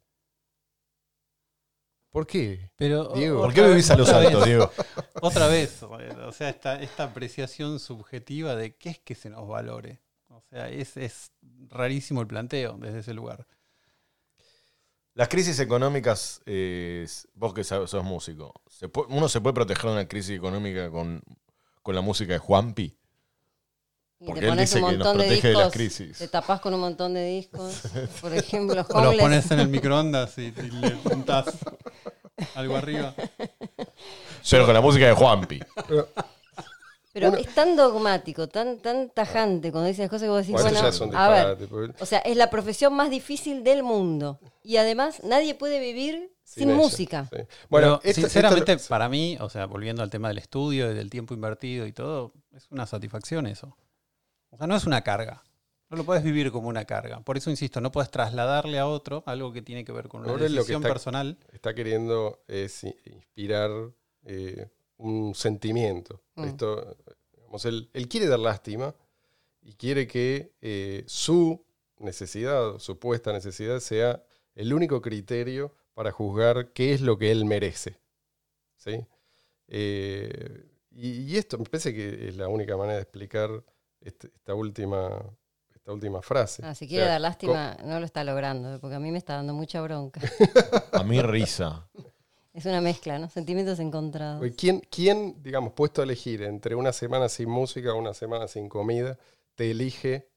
¿Por qué? Pero, Diego. ¿Por qué vez- vivís a los altos, Diego? Otra vez, o sea, esta, esta apreciación subjetiva de qué es que se nos valore. O sea, es, es rarísimo el planteo desde ese lugar. Las crisis económicas, eh, vos que sabes, sos músico, ¿se puede- ¿uno se puede proteger de una crisis económica con, con la música de Juanpi? Y Porque te él pones dice un que nos montón de protege de las discos. crisis. Te tapás con un montón de discos. Por ejemplo, O los pones en el microondas y, y le juntás algo arriba. Pero con la música de Juanpi. Pero Una- es tan dogmático, tan, tan tajante cuando dice las cosas que vos decís, Bueno, bueno, ya son a ver, o sea, es la profesión más difícil del mundo. Y además, nadie puede vivir Sin ella, música. sí. Bueno, sinceramente, para mí, o sea, volviendo al tema del estudio y del tiempo invertido y todo, es una satisfacción eso. O sea, no es una carga. No lo puedes vivir como una carga. Por eso insisto, no puedes trasladarle a otro algo que tiene que ver con una Ahora es lo que decisión está- personal. está queriendo es inspirar eh, un sentimiento. Mm. Esto, digamos, él, él quiere dar lástima y quiere que eh, su necesidad, supuesta necesidad, sea el único criterio para juzgar qué es lo que él merece. ¿sí? Eh, y, y esto me parece que es la única manera de explicar este- esta, última, esta última frase. Ah, si O quiere sea, dar lástima, no lo está logrando, porque a mí me está dando mucha bronca. A mí risa. Es una mezcla, ¿no? Sentimientos encontrados. ¿Quién, ¿Quién, digamos, puesto a elegir entre una semana sin música o una semana sin comida, te elige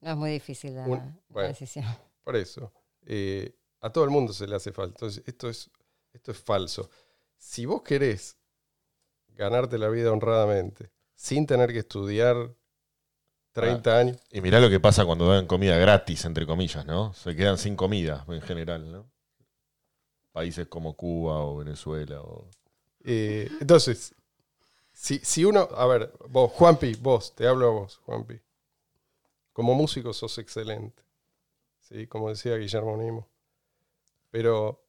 No es muy difícil la, Un- la decisión. por eso? Eh, a todo el mundo se le hace falta. Entonces, esto es, esto es falso. Si vos querés ganarte la vida honradamente, sin tener que estudiar 30 años, Y mirá lo que pasa cuando dan comida gratis, entre comillas, ¿no? Se quedan sin comida en general, ¿no? Países como Cuba o Venezuela o... eh, entonces, si, si uno, a ver, vos, Juanpi, vos, te hablo a vos, Juanpi. Como músico sos excelente. ¿sí? Como decía Guillermo Nimo. Pero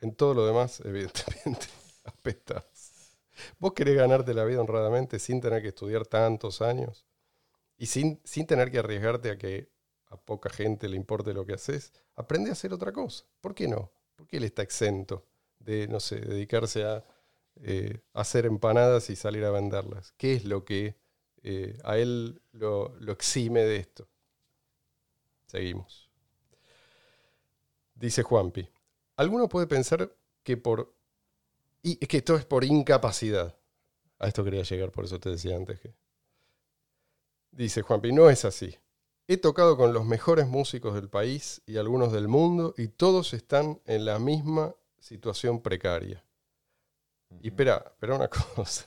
en todo lo demás, evidentemente, apestás. Vos querés ganarte la vida honradamente sin tener que estudiar tantos años y sin, sin tener que arriesgarte a que a poca gente le importe lo que haces. Aprende a hacer otra cosa. ¿Por qué no? ¿Por qué él está exento de, no sé, dedicarse a eh, hacer empanadas y salir a venderlas? ¿Qué es lo que eh, a él lo, lo exime de esto? Seguimos. Dice Juanpi. Alguno puede pensar que por. Y es que esto es por incapacidad. A esto quería llegar, por eso te decía antes que. Dice Juanpi, no es así. He tocado con los mejores músicos del país y algunos del mundo y todos están en la misma situación precaria. Y espera, espera una cosa.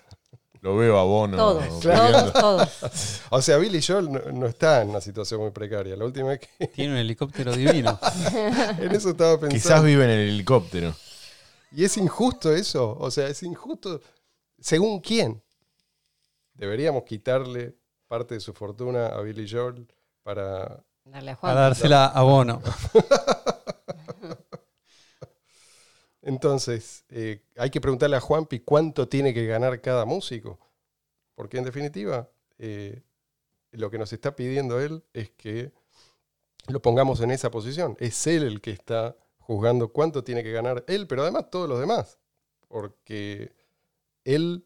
Lo veo a Bono. Todos, todos, todos. O sea, Billy Joel no, no está en una situación muy precaria. La última vez que Tiene un helicóptero divino. en eso estaba pensando. Quizás vive en el helicóptero. Y es injusto eso. O sea, es injusto. ¿Según quién? Deberíamos quitarle parte de su fortuna a Billy Joel para. Darle a A Juan. dársela a Bono. Entonces, eh, hay que preguntarle a Juanpi cuánto tiene que ganar cada músico. Porque en definitiva, eh, lo que nos está pidiendo él es que lo pongamos en esa posición. Es él el que está juzgando cuánto tiene que ganar él, pero además todos los demás. Porque él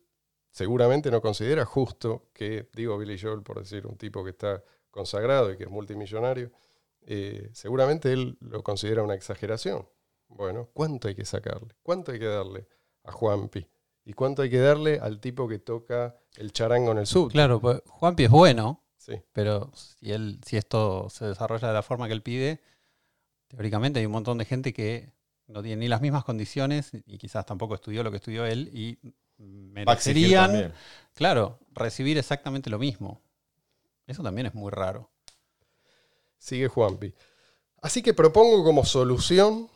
seguramente no considera justo que, digo Billy Joel por decir un tipo que está consagrado y que es multimillonario, eh, seguramente él lo considera una exageración. Bueno, ¿cuánto hay que sacarle? ¿Cuánto hay que darle a Juanpi? ¿Y cuánto hay que darle al tipo que toca el charango en el sub? Claro, pues Juanpi es bueno, Sí. pero si él, si esto se desarrolla de la forma que él pide, teóricamente hay un montón de gente que no tiene ni las mismas condiciones y quizás tampoco estudió lo que estudió él y merecerían, claro, recibir exactamente lo mismo. Eso también es muy raro. Sigue Juanpi. Así que propongo como solución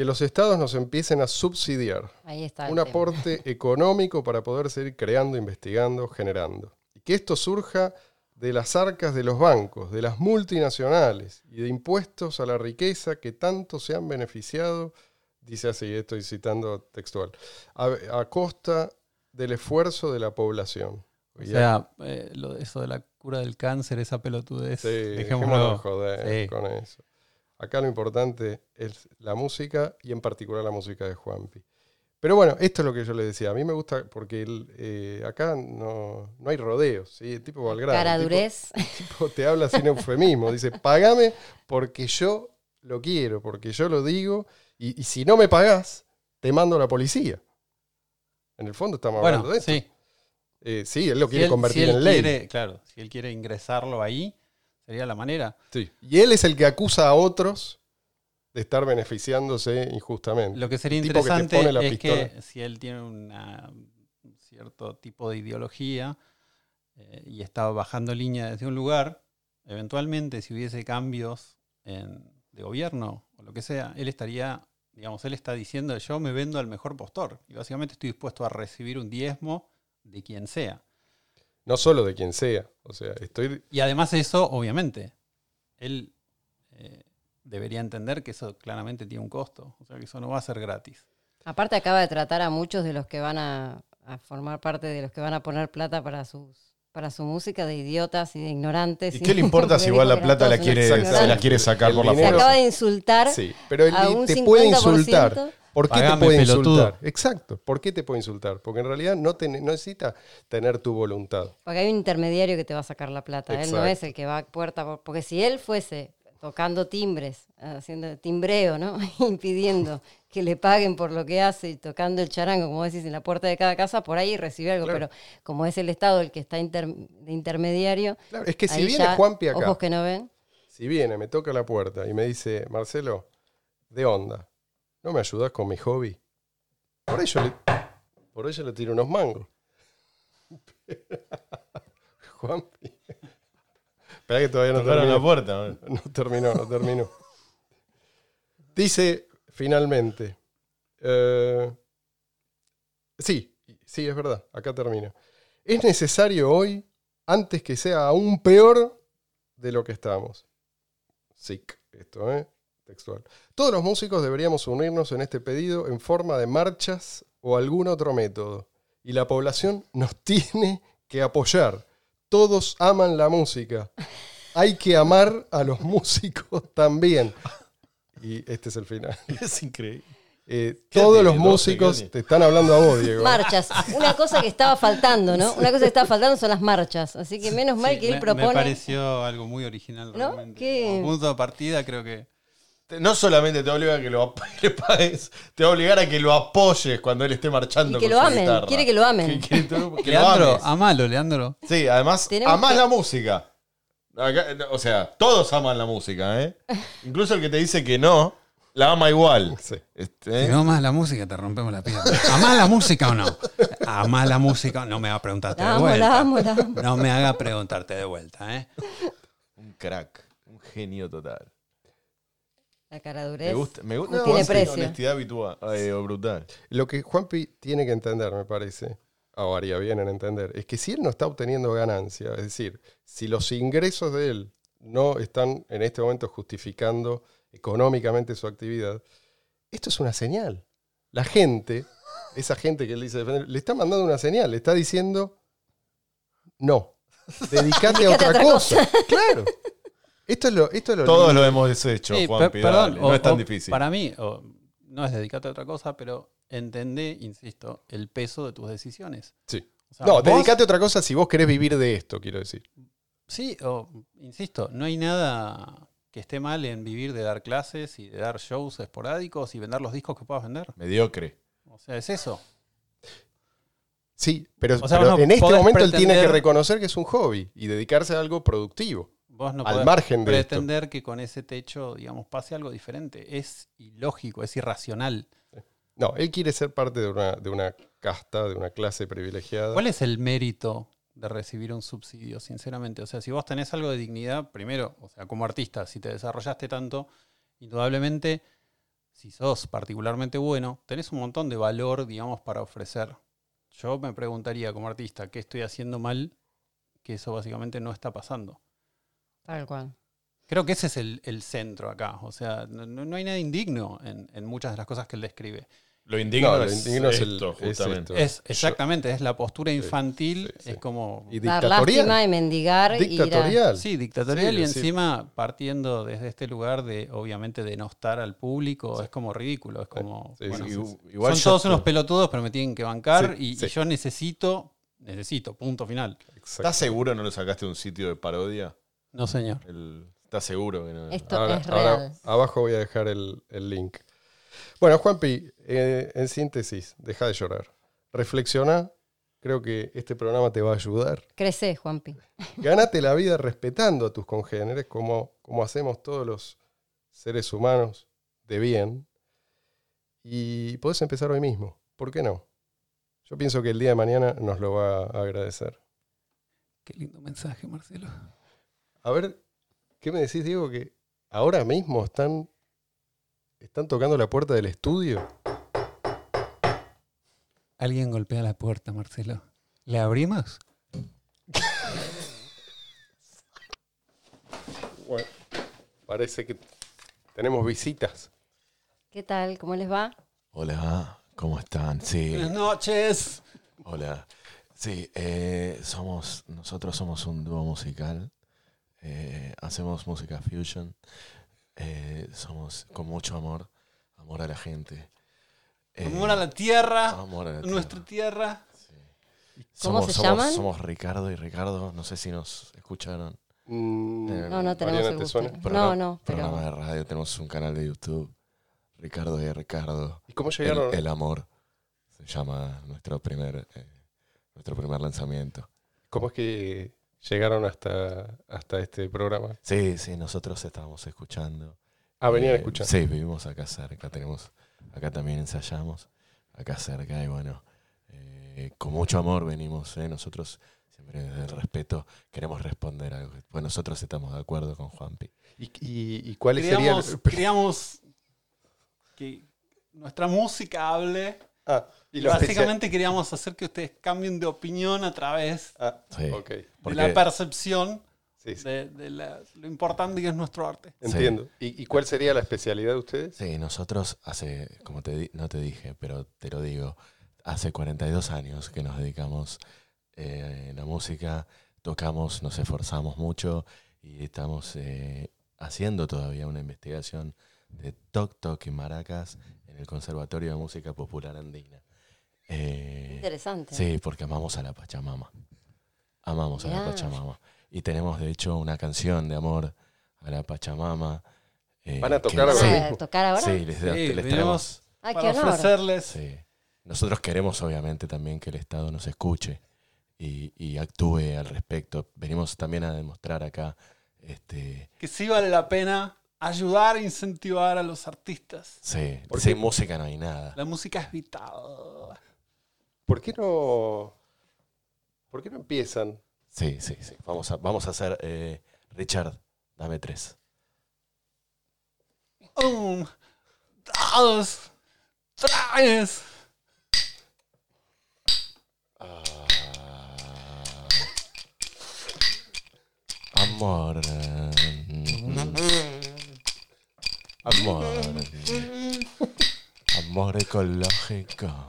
que los estados nos empiecen a subsidiar Ahí está. el un tema. aporte económico para poder seguir creando, investigando, generando. Y que esto surja de las arcas de los bancos, de las multinacionales y de impuestos a la riqueza que tanto se han beneficiado, dice así, estoy citando textual, a, a costa del esfuerzo de la población. O sea, eh, lo de eso de la cura del cáncer, esa pelotudez, Sí, dejémonos joder Sí. con eso. Acá lo importante es la música y en particular la música de Juanpi. Pero bueno, esto es lo que yo le decía. A mí me gusta porque el, eh, acá no, no hay rodeos. ¿sí? El tipo Valgrano. Cara el tipo- durez. el tipo te habla sin eufemismo. Dice, pagame porque yo lo quiero, porque yo lo digo. Y, y si no me pagás, te mando a la policía. En el fondo estamos Bueno, hablando de esto. sí. Eh, sí, él lo Si quiere él- convertir si él en ley. quiere- claro, si él quiere ingresarlo ahí, sería la manera. Sí. Y él es el que acusa a otros de estar beneficiándose injustamente. Lo que sería El que interesante es pistola. que si él tiene una- un cierto tipo de ideología eh, y está bajando línea desde un lugar, eventualmente si hubiese cambios en- de gobierno o lo que sea, él estaría digamos, él está diciendo, yo me vendo al mejor postor. Y básicamente estoy dispuesto a recibir un diezmo de quien sea. No solo de quien sea. O sea, estoy. Y además eso, obviamente, él eh, debería entender que eso claramente tiene un costo. O sea, que eso no va a ser gratis. Aparte acaba de tratar a muchos de los que van a, a formar parte de los que van a poner plata para sus para su música de idiotas y de ignorantes. ¿Y qué le importa si igual la plata la quiere, se la quiere sacar El por la Se dinero- fuerza? acaba de insultar Sí, pero él a un te puede 50%. insultar. ¿Por qué Pagame, te puede pelotudo. insultar? Exacto. ¿Por qué te puede insultar? Porque en realidad no, te- no necesita tener tu voluntad. Porque hay un intermediario que te va a sacar la plata. Él no es el que va puerta por... Porque si él fuese tocando timbres, haciendo timbreo, ¿no? Impidiendo que le paguen por lo que hace y tocando el charango, como decís, en la puerta de cada casa, por ahí recibe algo. Claro. Pero como es el Estado el que está inter- de intermediario, Claro, es que si viene Juanpi acá, ojos que no ven. si viene, me toca la puerta y me dice, Marcelo, de onda, ¿no me ayudas con mi hobby? Por ello le, por ello le tiro unos mangos. Juanpi. Espera que todavía no termino. la puerta. man. No terminó, no terminó. Dice finalmente. eh, sí, sí, es verdad, acá termina. Es necesario hoy, antes que sea aún peor de lo que estamos. Sick, esto, ¿eh? Textual. Todos los músicos deberíamos unirnos en este pedido en forma de marchas o algún otro método. Y la población nos tiene que apoyar. Todos aman la música. Hay que amar a los músicos también. Y este es el final. Es increíble. Eh, ¿Qué todos los 12, músicos te están hablando a vos, Diego. Marchas. Una cosa que estaba faltando, ¿no? Una cosa que estaba faltando son las marchas. Así que menos mal Sí, que él me, me propone. pareció algo muy original. ¿No? realmente. ¿Qué? Como punto de partida creo que... No solamente te obliga a que lo le pagues, te va a obligar a que lo apoyes cuando él esté marchando Y que con lo su amen, guitarra. quiere que lo amen. Que, que lo Leandro, ames. amalo, Leandro. Sí, además, amás que- la música. Acá, o sea, todos aman la música, ¿eh? Incluso el que te dice que no, la ama igual. Sí. Este, Si no amas la música, te rompemos la pierna. ¿Amás la música o no? ¿Amás la música? No me haga preguntarte La de amo, vuelta. la amo, la amo. No me haga preguntarte de vuelta, ¿eh? Un crack, un genio total. La cara Me durez. gusta, me gusta no tiene precio. honestidad habitual, eh, o brutal. Lo que Juanpi tiene que entender, me parece, o haría bien en entender, es que si él no está obteniendo ganancia, es decir, si los ingresos de él no están en este momento justificando económicamente su actividad, esto es una señal. La gente, esa gente que él dice defender, le está mandando una señal, le está diciendo, no, dedicate a Dedicate otra, a otra cosa. Claro. Esto es lo, esto es lo Todos lindo. lo hemos hecho, Sí, Juan per- perdón, no o- es tan o difícil. Para mí, o, no es dedicarte a otra cosa, pero entendé, insisto, el peso de tus decisiones. Sí. O sea, No, vos- dedicate a otra cosa si vos querés vivir de esto, quiero decir. Sí, o, insisto, no hay nada que esté mal en vivir de dar clases y de dar shows esporádicos y vender los discos que puedas vender. Mediocre. O sea, es eso. Sí, pero, O sea, pero vos no en este momento él tiene que reconocer que es un hobby y dedicarse a algo productivo. Vos no Al podés margen de esto. pretender que con ese techo, digamos, pase algo diferente. Es ilógico, es irracional. No, él quiere ser parte de una, de una casta, de una clase privilegiada. ¿Cuál es el mérito de recibir un subsidio, sinceramente? O sea, si vos tenés algo de dignidad, primero, o sea, como artista, si te desarrollaste tanto, indudablemente, si sos particularmente bueno, tenés un montón de valor, digamos, para ofrecer. Yo me preguntaría como artista, ¿qué estoy haciendo mal? Que eso básicamente no está pasando. Tal cual. Creo que ese es el, el centro acá. O sea, no, no- hay nada indigno en, en muchas de las cosas que él describe. Lo indigno, No, lo es, indigno es esto, es justamente. esto. Es exactamente, es la postura infantil, sí, sí. es como y Dar dictatorial. lástima y mendigar. y ir a- Dictatorial. Sí, dictatorial Sí, y sí. encima partiendo desde este lugar de, obviamente, denostar al público, es como ridículo, es como... Sí, bueno, sí, Igu- sí. igual son todos te- unos pelotudos, pero me tienen que bancar Sí, y, sí. y yo necesito, necesito, punto final. Exacto. ¿Estás seguro no lo sacaste de un sitio de parodia? No, señor. El- ¿Estás seguro que no? Esto Ahora- es ahora real. abajo voy a dejar el, el link. Bueno, Juanpi, eh, en síntesis, deja de llorar. Reflexiona. Creo que este programa te va a ayudar. Crecé, Juanpi. Ganate la vida respetando a tus congéneres, como, como hacemos todos los seres humanos de bien. Y podés empezar hoy mismo. ¿Por qué no? Yo pienso que el día de mañana nos lo va a agradecer. Qué lindo mensaje, Marcelo. A ver, ¿qué me decís, Diego? Que ahora mismo están ¿Están tocando la puerta del estudio? Alguien golpea la puerta, Marcelo. ¿Le abrimos? Bueno, parece que tenemos visitas. ¿Qué tal? ¿Cómo les va? Hola, ¿cómo están? Sí, Buenas noches. hola. Sí, eh, somos, nosotros somos un dúo musical. Eh, hacemos música fusion. eh, somos con mucho amor, amor a la gente. eh, Amor a la tierra, amor a la nuestra tierra. ¿Cómo Somos- se somos- llaman? Somos Ricardo y Ricardo, no sé si nos escucharon. Mm, No, no tenemos el ¿te gusto. suena? No, no, Programa pero de radio, tenemos un canal de YouTube. Ricardo y Ricardo. ¿Y cómo El, llegaron? el amor se llama nuestro primer, eh, nuestro primer lanzamiento. ¿Cómo es que llegaron hasta, hasta este programa? Sí, sí, nosotros estábamos escuchando. Ah, venían Eh, escuchando. Sí, vivimos acá cerca, tenemos, acá también ensayamos, acá cerca, y bueno, eh, con mucho amor venimos, eh, nosotros siempre desde el respeto queremos responder algo, pues nosotros estamos de acuerdo con Juanpi. ¿Y, y, y cuáles serían? que nuestra música hable. Ah, y especial- básicamente queríamos hacer que ustedes cambien de opinión a través Ah, Sí. de Porque- la percepción Sí, sí, de, de la- lo importante que es nuestro arte. entiendo. ¿Y, y cuál sería la especialidad de ustedes? Sí, nosotros hace, como te di- no te dije, pero te lo digo, hace 42 años que nos dedicamos eh, a la música, tocamos, nos esforzamos mucho y estamos eh, haciendo todavía una investigación de Toc Toc y Maracas en el Conservatorio de Música Popular Andina. Eh, interesante. Sí, porque amamos a la Pachamama. Amamos a la. Pachamama. Y tenemos, de hecho, una canción de amor a la Pachamama. eh, ¿Van a tocar ¿Vas ahora? a tocar ahora? Sí, les, Sí, les venimos traemos. Ah, para honor. ofrecerles. Sí. Nosotros queremos, obviamente, también que el Estado nos escuche y, y actúe al respecto. Venimos también a demostrar acá. Este, Que sí vale la pena ayudar e incentivar a los artistas. sí, ¿Por sin música no hay nada. La música es vital. ¿Por qué no, por qué no empiezan? Sí, sí, sí. Vamos a, vamos a hacer. eh, Richard, dame tres. Un, dos, tres. Ah. Amor. Amor. Amor ecológico.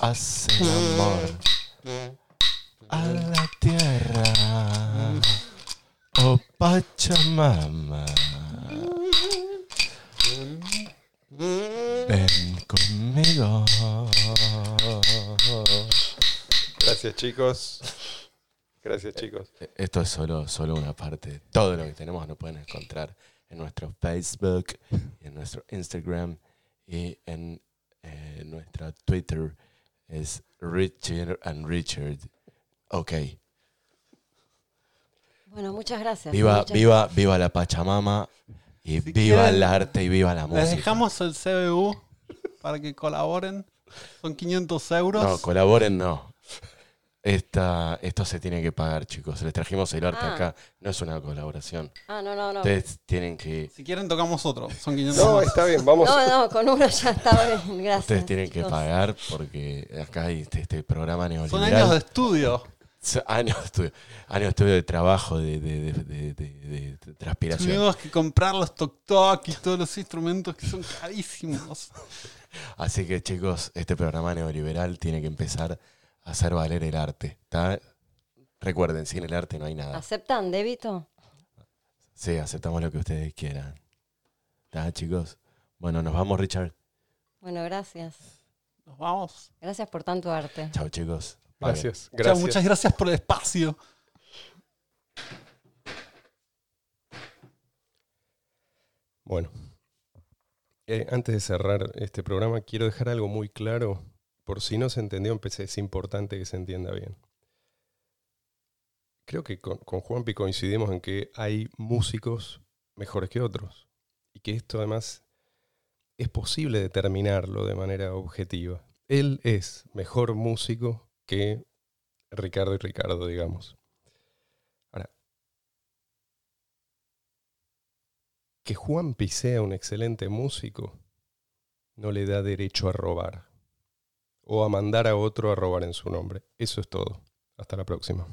Hace amor a la tierra. Oh Pachamama. Ven conmigo. Gracias, chicos. Gracias, chicos. Esto es solo, solo una parte. Todo lo que tenemos lo pueden encontrar en nuestro Facebook, en nuestro Instagram y en eh, nuestra Twitter. Es Richard and Richard. Ok. Bueno, muchas gracias. Viva, Muchas- viva, viva la Pachamama y Si viva quieren, el arte y viva la Les música. dejamos el CBU para que colaboren. Son 500 euros. No, colaboren no. Esta, esto se tiene que pagar, chicos. Les trajimos el arte Ah. acá. No es una colaboración. Ah, no, no, no. Ustedes tienen que si quieren, tocamos otro. Son 500 No, más. está bien, vamos. No, no, con uno ya estaba bien. Gracias. Ustedes tienen que pagar porque acá hay este, este programa Son neoliberal. años de estudio. Son años de estudio, años de, estudio de trabajo, de, de- de- de- de- de transpiración. Tuvimos que comprar los toc-toc y todos los instrumentos que son carísimos. Así que chicos, este programa neoliberal tiene que empezar hacer valer el arte. ¿tá? Recuerden, sin el arte no hay nada. ¿Aceptan débito? Sí, aceptamos lo que ustedes quieran. ¿Está, chicos? Bueno, nos vamos, Richard. Bueno, gracias. Nos vamos. Gracias por tanto arte. Chao, chicos. Gracias, gracias. muchas gracias por el espacio. Bueno, eh, antes de cerrar este programa, quiero dejar algo muy claro. Por si no se entendió, es importante que se entienda bien. Creo que con, con Juanpi coincidimos en que hay músicos mejores que otros. Y que esto además es posible determinarlo de manera objetiva. Él es mejor músico que Ricardo y Ricardo, digamos. Ahora, Que Juanpi sea un excelente músico no le da derecho a robar o a mandar a otro a robar en su nombre. Eso es todo. Hasta la próxima.